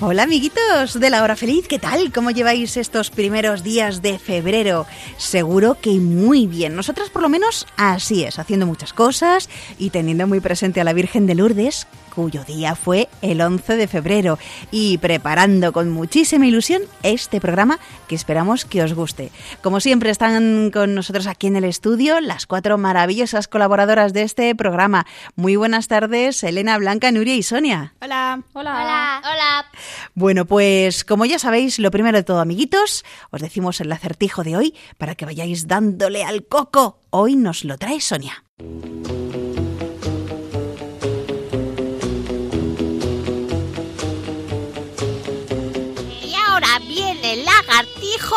Hola amiguitos de la hora feliz, ¿qué tal? ¿Cómo lleváis estos primeros días de febrero? Seguro que muy bien. Nosotras por lo menos así es, haciendo muchas cosas y teniendo muy presente a la Virgen de Lourdes, cuyo día fue el 11 de febrero, y preparando con muchísima ilusión este programa que esperamos que os guste. Como siempre están con nosotros aquí en el estudio las cuatro maravillosas colaboradoras de este programa. Muy buenas tardes, Elena, Blanca, Nuria y Sonia. Hola. Hola. Hola. Hola. Bueno, pues como ya sabéis, lo primero de todo, amiguitos, os decimos el acertijo de hoy para que vayáis dándole al coco. Hoy nos lo trae Sonia. Ahora viene el lagartijo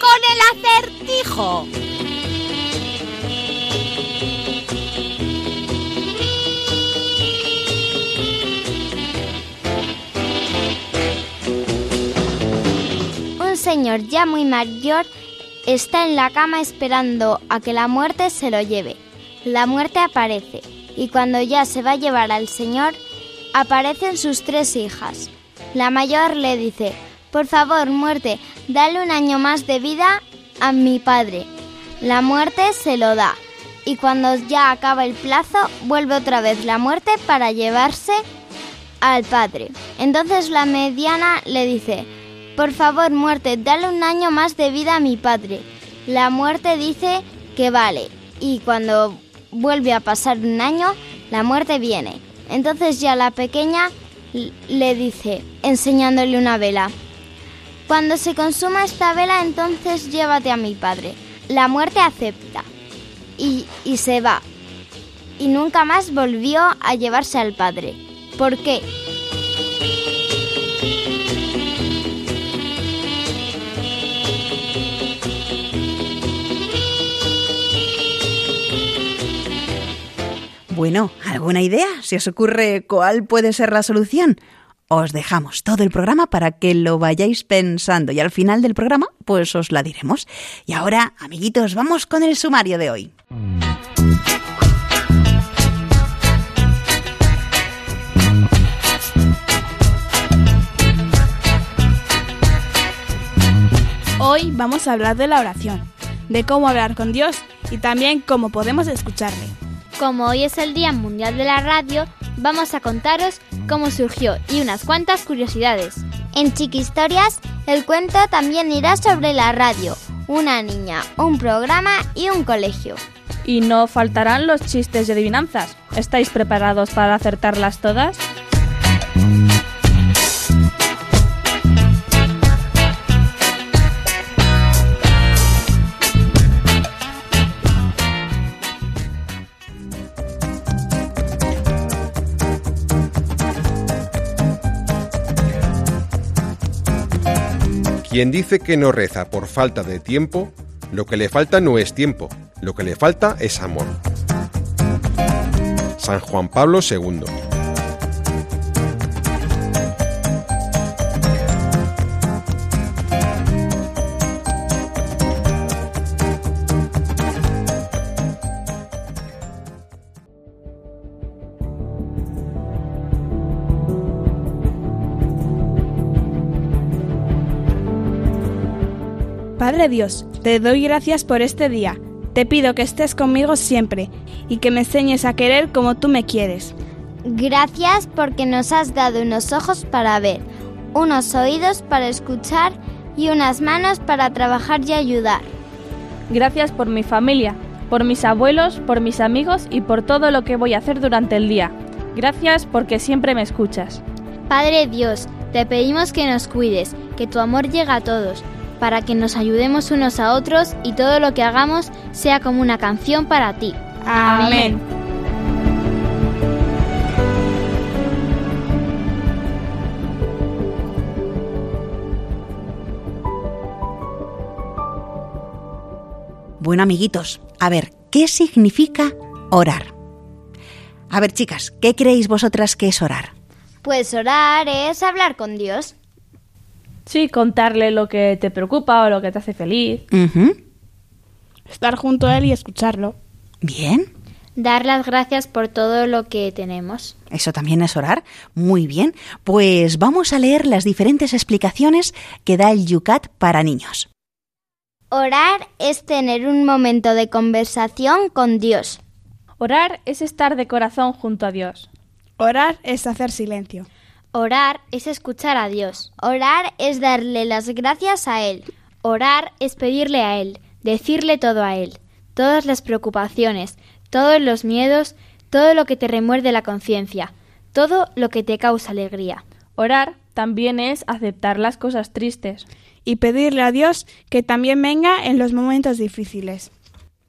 con el acertijo. Un señor ya muy mayor está en la cama esperando a que la muerte se lo lleve. La muerte aparece y cuando ya se va a llevar al señor, aparecen sus tres hijas. La mayor le dice, por favor, muerte, dale un año más de vida a mi padre. La muerte se lo da y cuando ya acaba el plazo, vuelve otra vez la muerte para llevarse al padre. Entonces la mediana le dice, por favor, muerte, dale un año más de vida a mi padre. La muerte dice que vale y cuando vuelve a pasar un año, la muerte viene. Entonces ya la pequeña le dice, enseñándole una vela, cuando se consuma esta vela, entonces llévate a mi padre. La muerte acepta y, y se va. Y nunca más volvió a llevarse al padre. ¿Por qué? Bueno, ¿alguna idea? ¿Se os ocurre cuál puede ser la solución? Os dejamos todo el programa para que lo vayáis pensando y al final del programa pues os la diremos. Y ahora, amiguitos, vamos con el sumario de hoy. Hoy vamos a hablar de la oración, de cómo hablar con Dios y también cómo podemos escucharle. Como hoy es el Día Mundial de la Radio, vamos a contaros cómo surgió y unas cuantas curiosidades. En Chiquistorias, el cuento también irá sobre la radio, una niña, un programa y un colegio. Y no faltarán los chistes y adivinanzas. ¿Estáis preparados para acertarlas todas? Quien dice que no reza por falta de tiempo, lo que le falta no es tiempo, lo que le falta es amor. San Juan Pablo II. Padre Dios, te doy gracias por este día. Te pido que estés conmigo siempre y que me enseñes a querer como tú me quieres. Gracias porque nos has dado unos ojos para ver, unos oídos para escuchar y unas manos para trabajar y ayudar. Gracias por mi familia, por mis abuelos, por mis amigos y por todo lo que voy a hacer durante el día. Gracias porque siempre me escuchas. Padre Dios, te pedimos que nos cuides, que tu amor llegue a todos, para que nos ayudemos unos a otros y todo lo que hagamos sea como una canción para ti. Amén. Bueno, amiguitos, a ver, ¿qué significa orar? A ver, chicas, ¿qué creéis vosotras que es orar? Pues orar es hablar con Dios. Sí, contarle lo que te preocupa o lo que te hace feliz. Estar junto a él y escucharlo. Bien, Dar las gracias por todo lo que tenemos. eso también es orar. Muy bien, pues vamos a leer las diferentes explicaciones que da el Yucat para niños. Orar es tener un momento de conversación con Dios. Orar es estar de corazón junto a Dios. Orar es hacer silencio. Orar es escuchar a Dios. Orar es darle las gracias a Él. Orar es pedirle a Él, decirle todo a Él, todas las preocupaciones, todos los miedos, todo lo que te remuerde la conciencia, todo lo que te causa alegría. Orar también es aceptar las cosas tristes. Y pedirle a Dios que también venga en los momentos difíciles.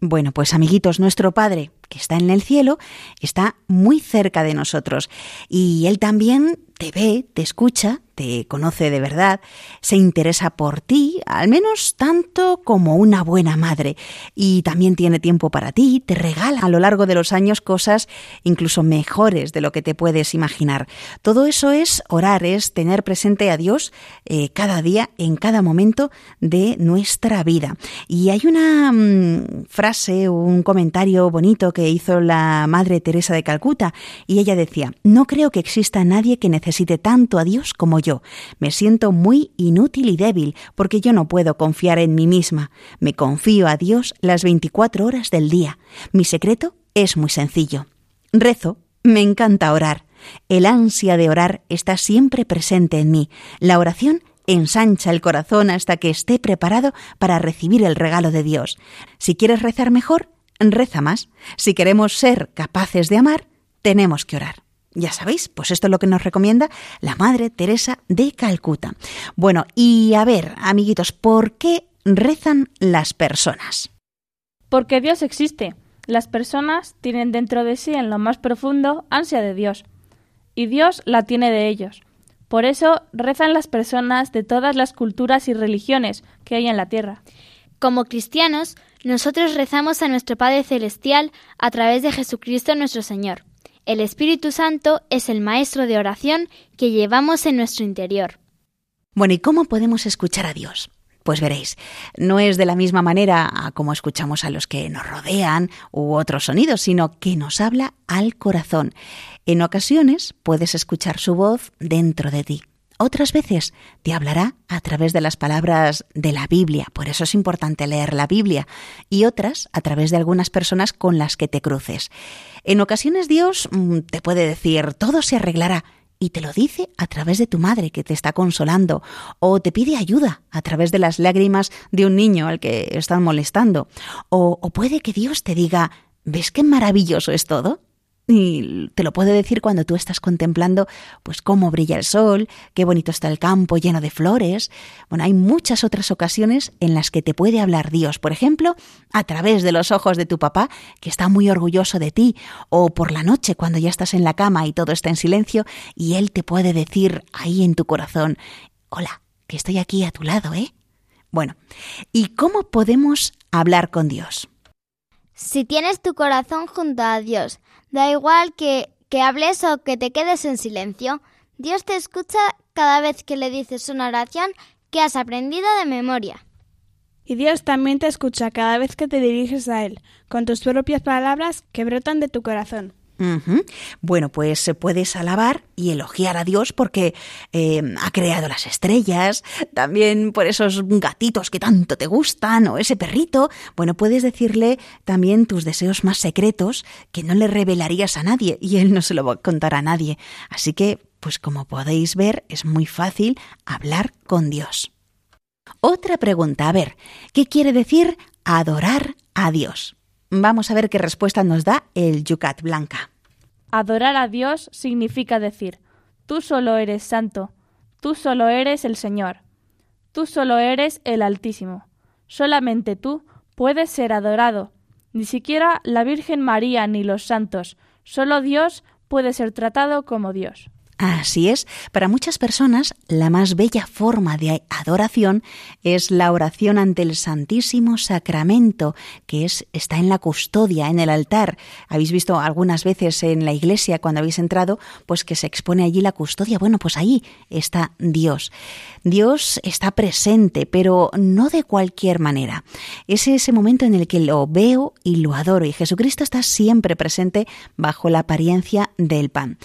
Bueno, pues amiguitos, nuestro Padre, que está en el cielo, está muy cerca de nosotros y Él también te ve, te escucha, conoce de verdad, se interesa por ti, al menos tanto como una buena madre, y también tiene tiempo para ti, te regala a lo largo de los años cosas incluso mejores de lo que te puedes imaginar. Todo eso es orar, es tener presente a Dios eh, cada día, en cada momento de nuestra vida. Y hay una mm, frase, un comentario bonito que hizo la Madre Teresa de Calcuta, y ella decía, no creo que exista nadie que necesite tanto a Dios como yo. Me siento muy inútil y débil porque yo no puedo confiar en mí misma. Me confío a Dios las 24 horas del día. Mi secreto es muy sencillo. Rezo, me encanta orar. El ansia de orar está siempre presente en mí. La oración ensancha el corazón hasta que esté preparado para recibir el regalo de Dios. Si quieres rezar mejor, reza más. Si queremos ser capaces de amar, tenemos que orar. Ya sabéis, pues esto es lo que nos recomienda la Madre Teresa de Calcuta. Bueno, y a ver, amiguitos, ¿por qué rezan las personas? Porque Dios existe. Las personas tienen dentro de sí, en lo más profundo, ansia de Dios. Y Dios la tiene de ellos. Por eso rezan las personas de todas las culturas y religiones que hay en la tierra. Como cristianos, nosotros rezamos a nuestro Padre Celestial a través de Jesucristo nuestro Señor. El Espíritu Santo es el maestro de oración que llevamos en nuestro interior. Bueno, ¿y cómo podemos escuchar a Dios? Pues veréis, no es de la misma manera como escuchamos a los que nos rodean u otros sonidos, sino que nos habla al corazón. En ocasiones puedes escuchar su voz dentro de ti. Otras veces te hablará a través de las palabras de la Biblia, por eso es importante leer la Biblia, y otras a través de algunas personas con las que te cruces. En ocasiones Dios mm, te puede decir, todo se arreglará, y te lo dice a través de tu madre que te está consolando, o te pide ayuda a través de las lágrimas de un niño al que están molestando, o, o puede que Dios te diga, ¿ves qué maravilloso es todo? Y te lo puede decir cuando tú estás contemplando pues cómo brilla el sol, qué bonito está el campo lleno de flores. Bueno, hay muchas otras ocasiones en las que te puede hablar Dios, por ejemplo, a través de los ojos de tu papá, que está muy orgulloso de ti, o por la noche cuando ya estás en la cama y todo está en silencio y él te puede decir ahí en tu corazón, "Hola, que estoy aquí a tu lado, ¿eh?" Bueno, ¿y cómo podemos hablar con Dios? Si tienes tu corazón junto a Dios, da igual que, que hables o que te quedes en silencio, Dios te escucha cada vez que le dices una oración que has aprendido de memoria. Y Dios también te escucha cada vez que te diriges a Él, con tus propias palabras que brotan de tu corazón. Bueno, pues eh, puedes alabar y elogiar a Dios porque eh, ha creado las estrellas, también por esos gatitos que tanto te gustan o ese perrito. Bueno, puedes decirle también tus deseos más secretos que no le revelarías a nadie y él no se lo va a contar a nadie. Así que, pues como podéis ver, es muy fácil hablar con Dios. Otra pregunta, a ver, ¿qué quiere decir adorar a Dios? Vamos a ver qué respuesta nos da el Yucat Blanca. Adorar a Dios significa decir, tú solo eres santo, tú solo eres el Señor, tú solo eres el Altísimo, solamente tú puedes ser adorado, ni siquiera la Virgen María ni los santos, solo Dios puede ser tratado como Dios. Así es, para muchas personas la más bella forma de adoración es la oración ante el Santísimo Sacramento, que es está en la custodia, en el altar. Habéis visto algunas veces en la iglesia cuando habéis entrado, pues que se expone allí la custodia. Bueno, pues ahí está Dios. Dios está presente, pero no de cualquier manera. Es ese momento en el que lo veo y lo adoro y Jesucristo está siempre presente bajo la apariencia del pan.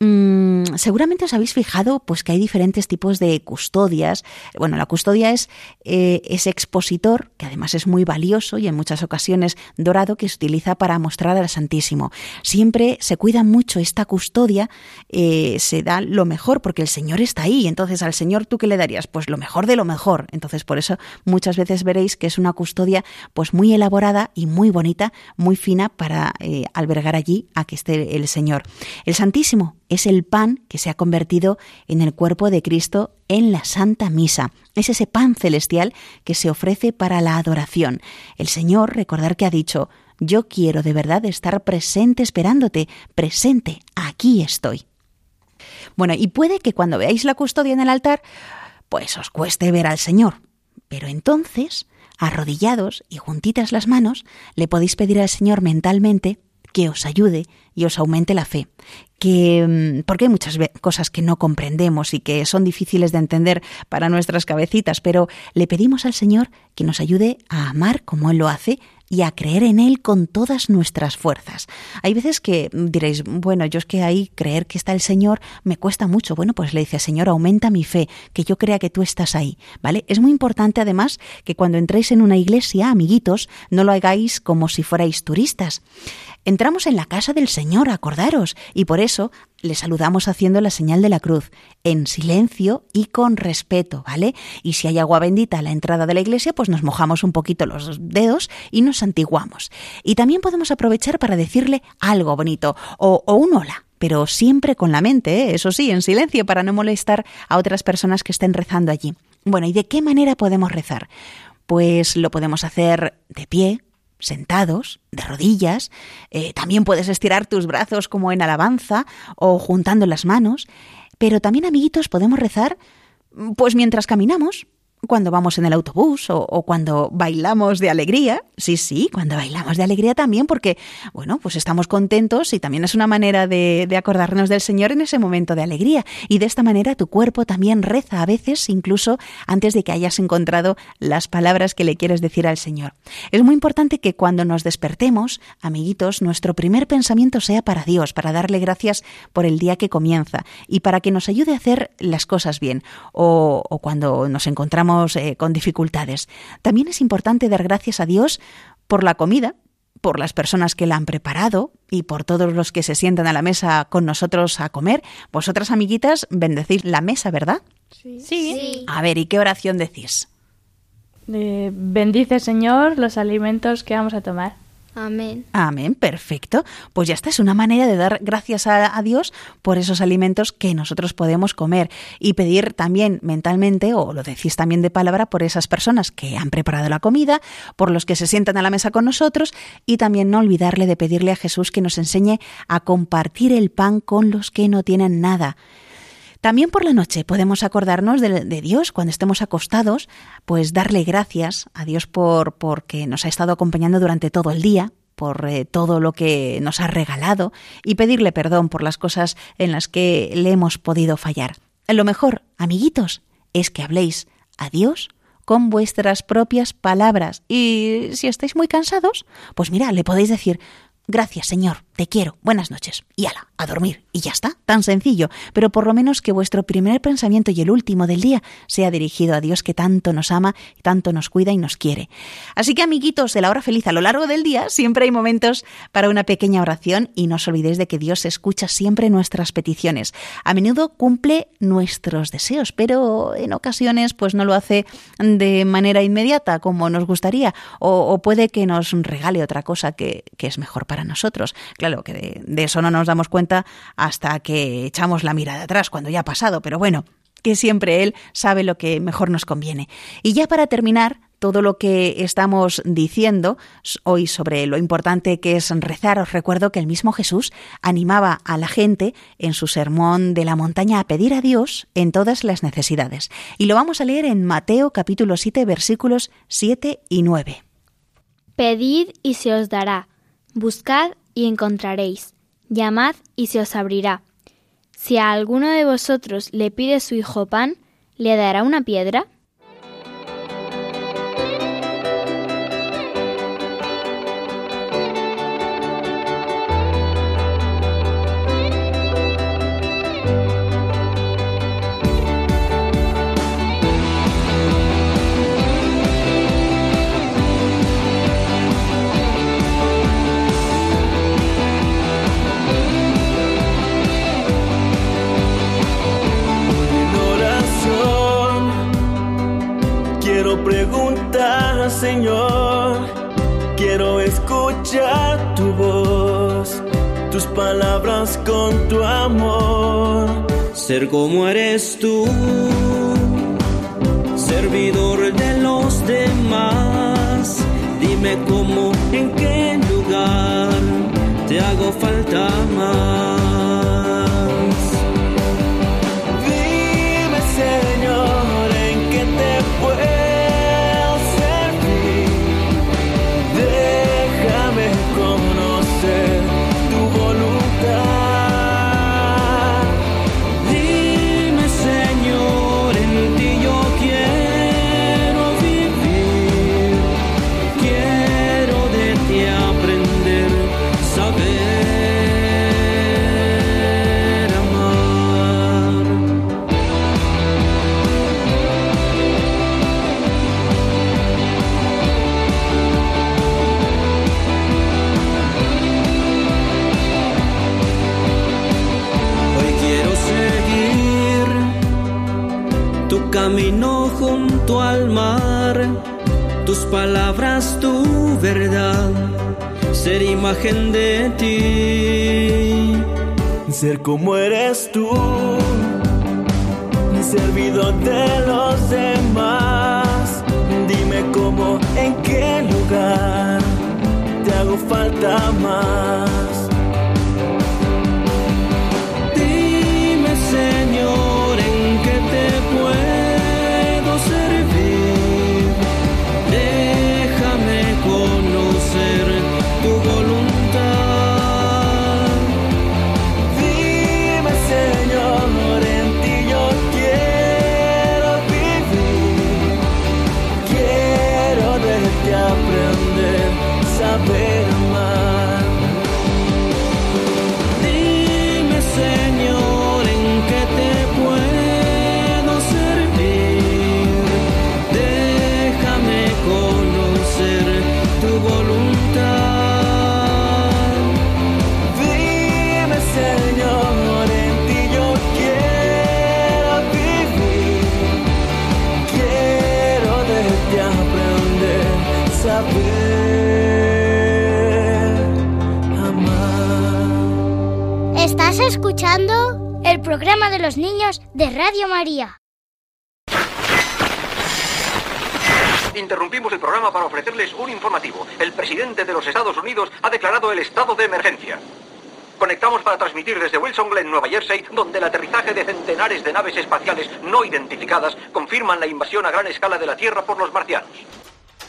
Mm, seguramente os habéis fijado pues que hay diferentes tipos de custodias. Bueno, la custodia es eh, ese expositor, que además es muy valioso y en muchas ocasiones dorado, que se utiliza para mostrar al Santísimo. Siempre se cuida mucho esta custodia, eh, se da lo mejor porque el Señor está ahí. Entonces, al Señor, ¿tú qué le darías? Pues lo mejor de lo mejor. Entonces, por eso muchas veces veréis que es una custodia pues muy elaborada y muy bonita, muy fina para eh, albergar allí a que esté el Señor. El Santísimo es el pan que se ha convertido en el cuerpo de Cristo en la Santa Misa. Es ese pan celestial que se ofrece para la adoración. El Señor, recordar que ha dicho, yo quiero de verdad estar presente esperándote, presente, aquí estoy. Bueno, y puede que cuando veáis la custodia en el altar, pues os cueste ver al Señor. Pero entonces, arrodillados y juntitas las manos, le podéis pedir al Señor mentalmente que os ayude y os aumente la fe. Que, mm, porque hay muchas cosas que no comprendemos y que son difíciles de entender para nuestras cabecitas, pero le pedimos al Señor que nos ayude a amar como Él lo hace y a creer en Él con todas nuestras fuerzas. Hay veces que diréis, bueno, yo es que ahí creer que está el Señor me cuesta mucho. Bueno, pues le dice, Señor, aumenta mi fe, que yo crea que tú estás ahí, ¿vale? Es muy importante además que cuando entréis en una iglesia, amiguitos, no lo hagáis como si fuerais turistas. Entramos en la casa del Señor, acordaros, y por eso le saludamos haciendo la señal de la cruz, en silencio y con respeto, ¿vale? Y si hay agua bendita a la entrada de la iglesia, pues nos mojamos un poquito los dedos y nos santiguamos. Y también podemos aprovechar para decirle algo bonito o, un hola pero siempre con la mente, ¿eh? eso sí, en silencio, para no molestar a otras personas que estén rezando allí. Bueno, ¿y de qué manera podemos rezar? Pues lo podemos hacer de pie, sentados, de rodillas, eh, también puedes estirar tus brazos como en alabanza o juntando las manos, pero también, amiguitos, podemos rezar pues mientras caminamos, cuando vamos en el autobús o, cuando bailamos de alegría. Sí, sí, cuando bailamos de alegría también, porque, bueno, pues estamos contentos y también es una manera de, acordarnos del Señor en ese momento de alegría. Y de esta manera tu cuerpo también reza a veces, incluso antes de que hayas encontrado las palabras que le quieres decir al Señor. Es muy importante que cuando nos despertemos, amiguitos, nuestro primer pensamiento sea para Dios, para darle gracias por el día que comienza y para que nos ayude a hacer las cosas bien. o cuando nos encontramos eh, con dificultades. También es importante dar gracias a Dios por la comida, por las personas que la han preparado y por todos los que se sientan a la mesa con nosotros a comer. Vosotras, amiguitas, bendecís la mesa, ¿verdad? Sí. sí. A ver, ¿y qué oración decís? bendice, Señor, los alimentos que vamos a tomar. Amén. Amén, perfecto. Pues ya está, es una manera de dar gracias a, Dios por esos alimentos que nosotros podemos comer y pedir también mentalmente, o lo decís también de palabra, por esas personas que han preparado la comida, por los que se sientan a la mesa con nosotros y también no olvidarle de pedirle a Jesús que nos enseñe a compartir el pan con los que no tienen nada. También por la noche podemos acordarnos de, Dios cuando estemos acostados, pues darle gracias a Dios por porque nos ha estado acompañando durante todo el día, por eh, todo lo que nos ha regalado y pedirle perdón por las cosas en las que le hemos podido fallar. Lo mejor, amiguitos, es que habléis a Dios con vuestras propias palabras. Y si estáis muy cansados, pues mira, le podéis decir, gracias Señor, te quiero, buenas noches, y ala, a dormir, y ya está, tan sencillo, pero por lo menos que vuestro primer pensamiento y el último del día sea dirigido a Dios que tanto nos ama, tanto nos cuida y nos quiere. Así que amiguitos de la hora feliz, a lo largo del día siempre hay momentos para una pequeña oración y no os olvidéis de que Dios escucha siempre nuestras peticiones. A menudo cumple nuestros deseos, pero en ocasiones pues no lo hace de manera inmediata como nos gustaría, o, puede que nos regale otra cosa que, que es mejor para nosotros. Claro que de, eso no nos damos cuenta hasta que echamos la mirada atrás, cuando ya ha pasado, pero bueno, que siempre Él sabe lo que mejor nos conviene. Y ya para terminar, todo lo que estamos diciendo hoy sobre lo importante que es rezar, os recuerdo que el mismo Jesús animaba a la gente en su sermón de la montaña a pedir a Dios en todas las necesidades. Y lo vamos a leer en Mateo capítulo 7 versículos 7 y 9. Pedid y se os dará, buscad y encontraréis, llamad y se os abrirá. Si a alguno de vosotros le pide su hijo pan, ¿le dará una piedra? Señor, quiero escuchar tu voz, tus palabras con tu amor. Ser como eres tú, servidor de los demás. Dime cómo, en qué lugar te hago falta más. Verdad, ser imagen de ti, ser como eres tú, servido de los demás. Dime cómo, en qué lugar te hago falta más. Los niños de Radio María. Interrumpimos el programa para ofrecerles un informativo. El presidente de los Estados Unidos ha declarado el estado de emergencia. Conectamos para transmitir desde Wilson Glen, Nueva Jersey, donde el aterrizaje de centenares de naves espaciales no identificadas confirman la invasión a gran escala de la Tierra por los marcianos.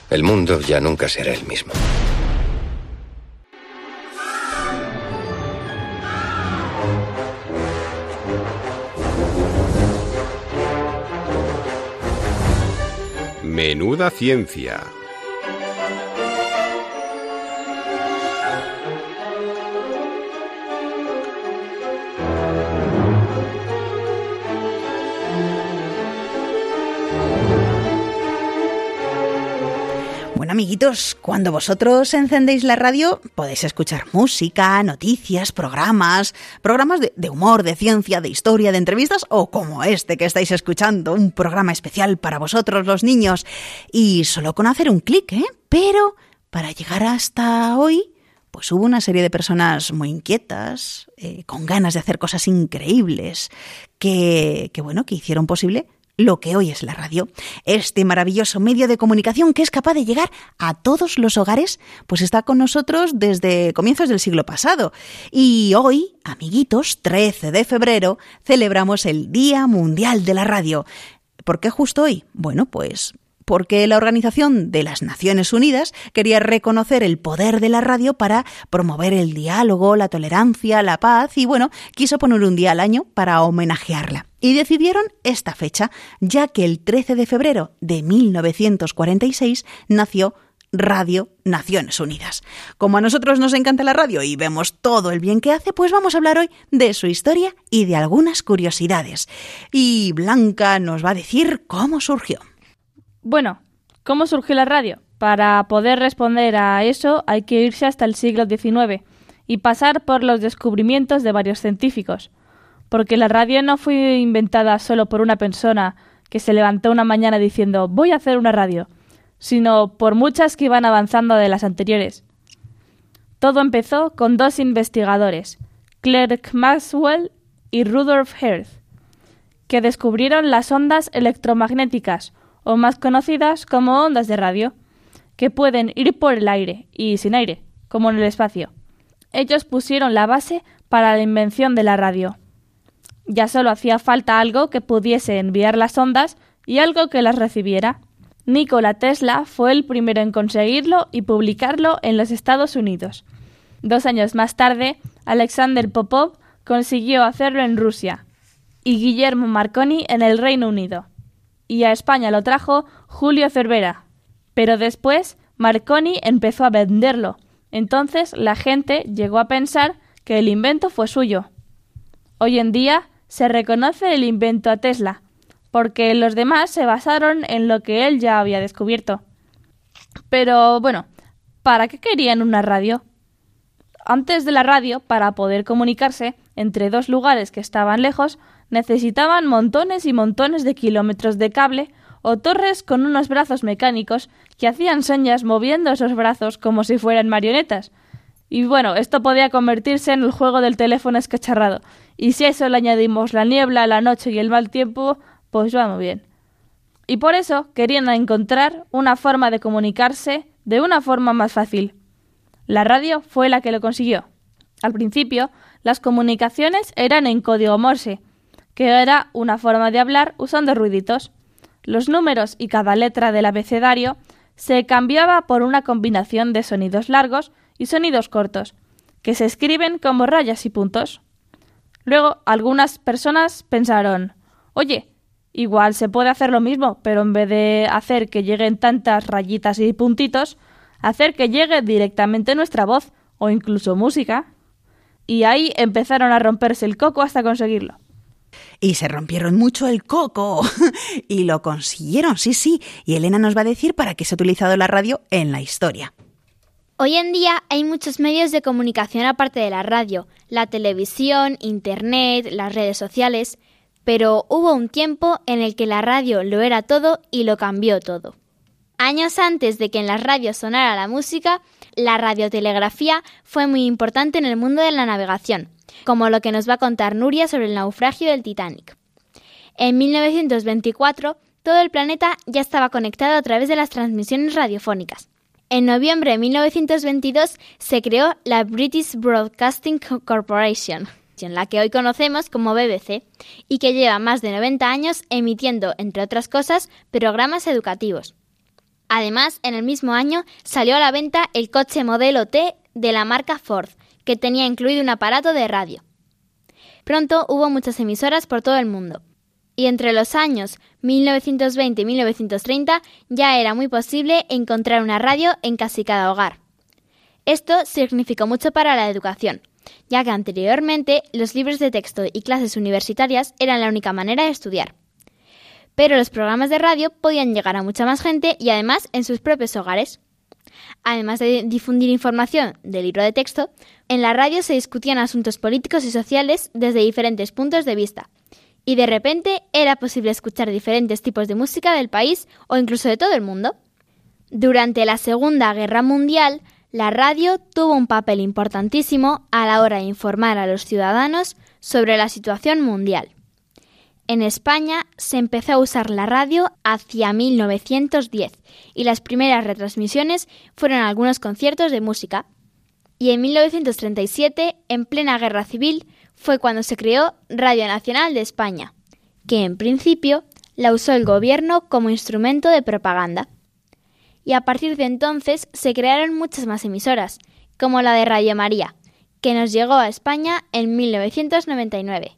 El mundo ya nunca será el mismo. Menuda ciencia. Amiguitos, cuando vosotros encendéis la radio podéis escuchar música, noticias, programas, programas de, humor, de ciencia, de historia, de entrevistas o como este que estáis escuchando, un programa especial para vosotros los niños. Y solo con hacer un clic, ¿eh? Pero para llegar hasta hoy, pues hubo una serie de personas muy inquietas, eh, con ganas de hacer cosas increíbles, que, que bueno, que hicieron posible lo que hoy es la radio, este maravilloso medio de comunicación que es capaz de llegar a todos los hogares, pues está con nosotros desde comienzos del siglo pasado. Y hoy, amiguitos, 13 de febrero, celebramos el Día Mundial de la Radio. ¿Por qué justo hoy? Bueno, pues porque la Organización de las Naciones Unidas quería reconocer el poder de la radio para promover el diálogo, la tolerancia, la paz y bueno, quiso poner un día al año para homenajearla. Y decidieron esta fecha, ya que el 13 de febrero de 1946 nació Radio Naciones Unidas. Como a nosotros nos encanta la radio y vemos todo el bien que hace, pues vamos a hablar hoy de su historia y de algunas curiosidades. Y Blanca nos va a decir cómo surgió. Bueno, ¿cómo surgió la radio? Para poder responder a eso hay que irse hasta el siglo XIX y pasar por los descubrimientos de varios científicos, porque la radio no fue inventada solo por una persona que se levantó una mañana diciendo voy a hacer una radio, sino por muchas que iban avanzando de las anteriores. Todo empezó con dos investigadores, Clerk Maxwell y Rudolf Hertz, que descubrieron las ondas electromagnéticas, o más conocidas como ondas de radio, que pueden ir por el aire y sin aire, como en el espacio. Ellos pusieron la base para la invención de la radio. Ya solo hacía falta algo que pudiese enviar las ondas y algo que las recibiera. Nikola Tesla fue el primero en conseguirlo y publicarlo en los Estados Unidos. Dos años más tarde, Alexander Popov consiguió hacerlo en Rusia y Guillermo Marconi en el Reino Unido y a España lo trajo Julio Cervera. Pero después Marconi empezó a venderlo. Entonces la gente llegó a pensar que el invento fue suyo. Hoy en día se reconoce el invento a Tesla, porque los demás se basaron en lo que él ya había descubierto. Pero bueno, ¿para qué querían una radio? Antes de la radio, para poder comunicarse entre dos lugares que estaban lejos, necesitaban montones y montones de kilómetros de cable o torres con unos brazos mecánicos que hacían señas moviendo esos brazos como si fueran marionetas. Y bueno, esto podía convertirse en el juego del teléfono escacharrado. Y si a eso le añadimos la niebla, la noche y el mal tiempo, pues va muy bien. Y por eso querían encontrar una forma de comunicarse de una forma más fácil. La radio fue la que lo consiguió. Al principio, las comunicaciones eran en código Morse, que era una forma de hablar usando ruiditos. Los números y cada letra del abecedario se cambiaba por una combinación de sonidos largos y sonidos cortos, que se escriben como rayas y puntos. Luego algunas personas pensaron Oye, igual se puede hacer lo mismo, pero en vez de hacer que lleguen tantas rayitas y puntitos, hacer que llegue directamente nuestra voz o incluso música. Y ahí empezaron a romperse el coco hasta conseguirlo. Y se rompieron mucho el coco. y lo consiguieron, sí, sí. Y Elena nos va a decir para qué se ha utilizado la radio en la historia. Hoy en día hay muchos medios de comunicación aparte de la radio, la televisión, Internet, las redes sociales, pero hubo un tiempo en el que la radio lo era todo y lo cambió todo. Años antes de que en las radios sonara la música, la radiotelegrafía fue muy importante en el mundo de la navegación, como lo que nos va a contar Nuria sobre el naufragio del Titanic. En 1924, todo el planeta ya estaba conectado a través de las transmisiones radiofónicas. En noviembre de 1922 se creó la British Broadcasting Corporation, la que hoy conocemos como BBC, y que lleva más de 90 años emitiendo, entre otras cosas, programas educativos. Además, en el mismo año salió a la venta el coche modelo T de la marca Ford, que tenía incluido un aparato de radio. Pronto hubo muchas emisoras por todo el mundo. Y entre los años 1920 y 1930 ya era muy posible encontrar una radio en casi cada hogar. Esto significó mucho para la educación, ya que anteriormente los libros de texto y clases universitarias eran la única manera de estudiar. Pero los programas de radio podían llegar a mucha más gente y además en sus propios hogares. Además de difundir información del libro de texto, en la radio se discutían asuntos políticos y sociales desde diferentes puntos de vista. Y de repente era posible escuchar diferentes tipos de música del país o incluso de todo el mundo. Durante la Segunda Guerra Mundial, la radio tuvo un papel importantísimo a la hora de informar a los ciudadanos sobre la situación mundial. En España se empezó a usar la radio hacia 1910 y las primeras retransmisiones fueron algunos conciertos de música. Y en 1937, en plena guerra civil, fue cuando se creó Radio Nacional de España, que en principio la usó el gobierno como instrumento de propaganda. Y a partir de entonces se crearon muchas más emisoras, como la de Radio María, que nos llegó a España en 1999.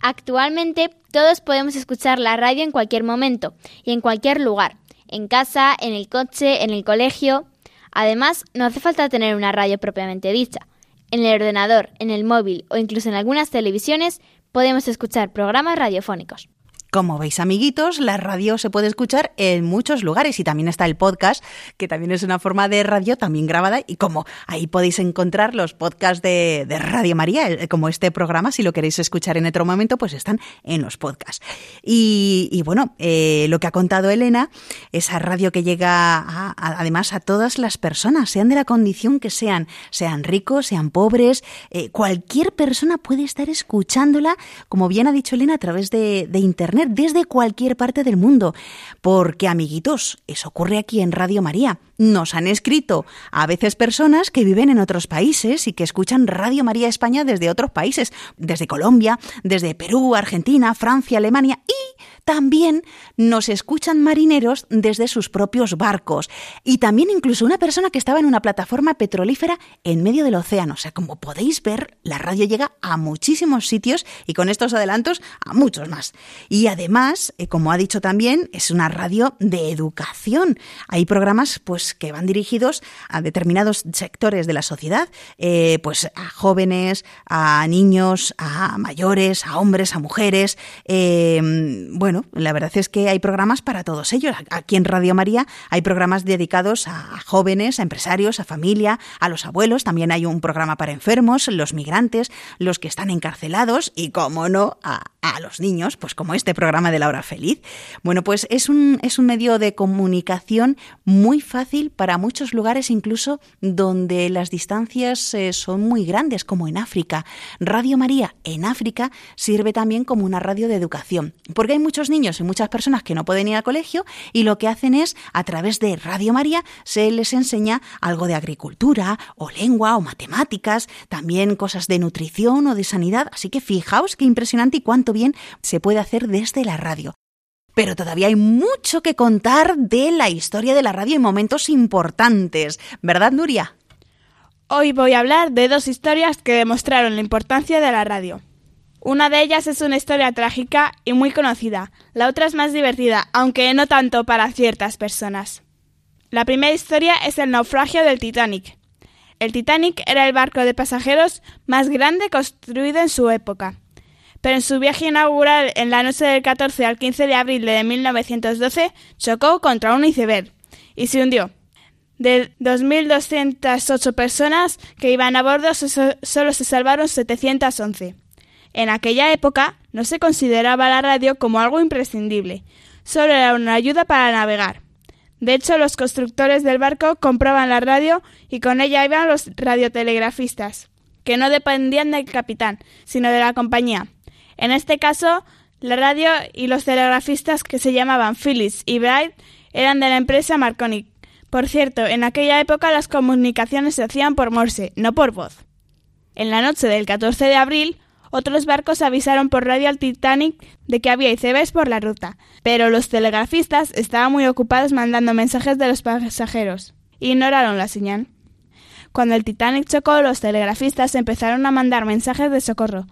Actualmente todos podemos escuchar la radio en cualquier momento y en cualquier lugar, en casa, en el coche, en el colegio. Además, no hace falta tener una radio propiamente dicha. En el ordenador, en el móvil o incluso en algunas televisiones podemos escuchar programas radiofónicos. Como veis, amiguitos, la radio se puede escuchar en muchos lugares y también está el podcast, que también es una forma de radio también grabada y como ahí podéis encontrar los podcasts de, Radio María, eh, como este programa, si lo queréis escuchar en otro momento, pues están en los podcasts. Y, bueno, eh, lo que ha contado Elena, esa radio que llega además a todas las personas, sean de la condición que sean, sean ricos, sean pobres, eh, cualquier persona puede estar escuchándola, como bien ha dicho Elena, a través de Internet desde cualquier parte del mundo. Porque, amiguitos, eso ocurre aquí en Radio María. Nos han escrito a veces personas que viven en otros países y que escuchan Radio María España desde otros países, desde Colombia, desde Perú, Argentina, Francia, Alemania y también nos escuchan marineros desde sus propios barcos y también incluso una persona que estaba en una plataforma petrolífera en medio del océano. O sea, como podéis ver, la radio llega a muchísimos sitios y con estos adelantos a muchos más. Y además, eh, como ha dicho también, es una radio de educación. Hay programas pues que van dirigidos a determinados sectores de la sociedad, eh, pues a jóvenes, a niños, a mayores, a hombres, a mujeres. Eh, bueno, la verdad es que hay programas para todos ellos. Aquí en Radio María hay programas dedicados a jóvenes, a empresarios, a familia, a los abuelos. También hay un programa para enfermos, los migrantes, los que están encarcelados y, como no, a, los niños, pues como este programa de la hora feliz. Bueno, pues es un, es un medio de comunicación muy fácil para muchos lugares, incluso donde las distancias eh, son muy grandes, como en África. Radio María en África sirve también como una radio de educación, porque hay muchos niños y muchas personas que no pueden ir al colegio y lo que hacen es, a través de Radio María, se les enseña algo de agricultura o lengua o matemáticas, también cosas de nutrición o de sanidad. Así que fijaos qué impresionante y cuánto se puede hacer desde la radio. Pero todavía hay mucho que contar de la historia de la radio y momentos importantes, ¿verdad, Nuria? Hoy voy a hablar de dos historias que demostraron la importancia de la radio. Una de ellas es una historia trágica y muy conocida, la otra es más divertida, aunque no tanto para ciertas personas. La primera historia es el naufragio del Titanic. El Titanic era el barco de pasajeros más grande construido en su época. Pero en su viaje inaugural en la noche del 14 al 15 de abril de 1912 chocó contra un iceberg y se hundió. De 2.208 personas que iban a bordo solo se salvaron 711. En aquella época no se consideraba la radio como algo imprescindible, solo era una ayuda para navegar. De hecho, los constructores del barco compraban la radio y con ella iban los radiotelegrafistas, que no dependían del capitán, sino de la compañía. En este caso, la radio y los telegrafistas que se llamaban Phillips y Bright eran de la empresa Marconi. Por cierto, en aquella época las comunicaciones se hacían por Morse, no por voz. En la noche del 14 de abril, otros barcos avisaron por radio al Titanic de que había icebergs por la ruta, pero los telegrafistas estaban muy ocupados mandando mensajes de los pasajeros. Ignoraron la señal. Cuando el Titanic chocó, los telegrafistas empezaron a mandar mensajes de socorro.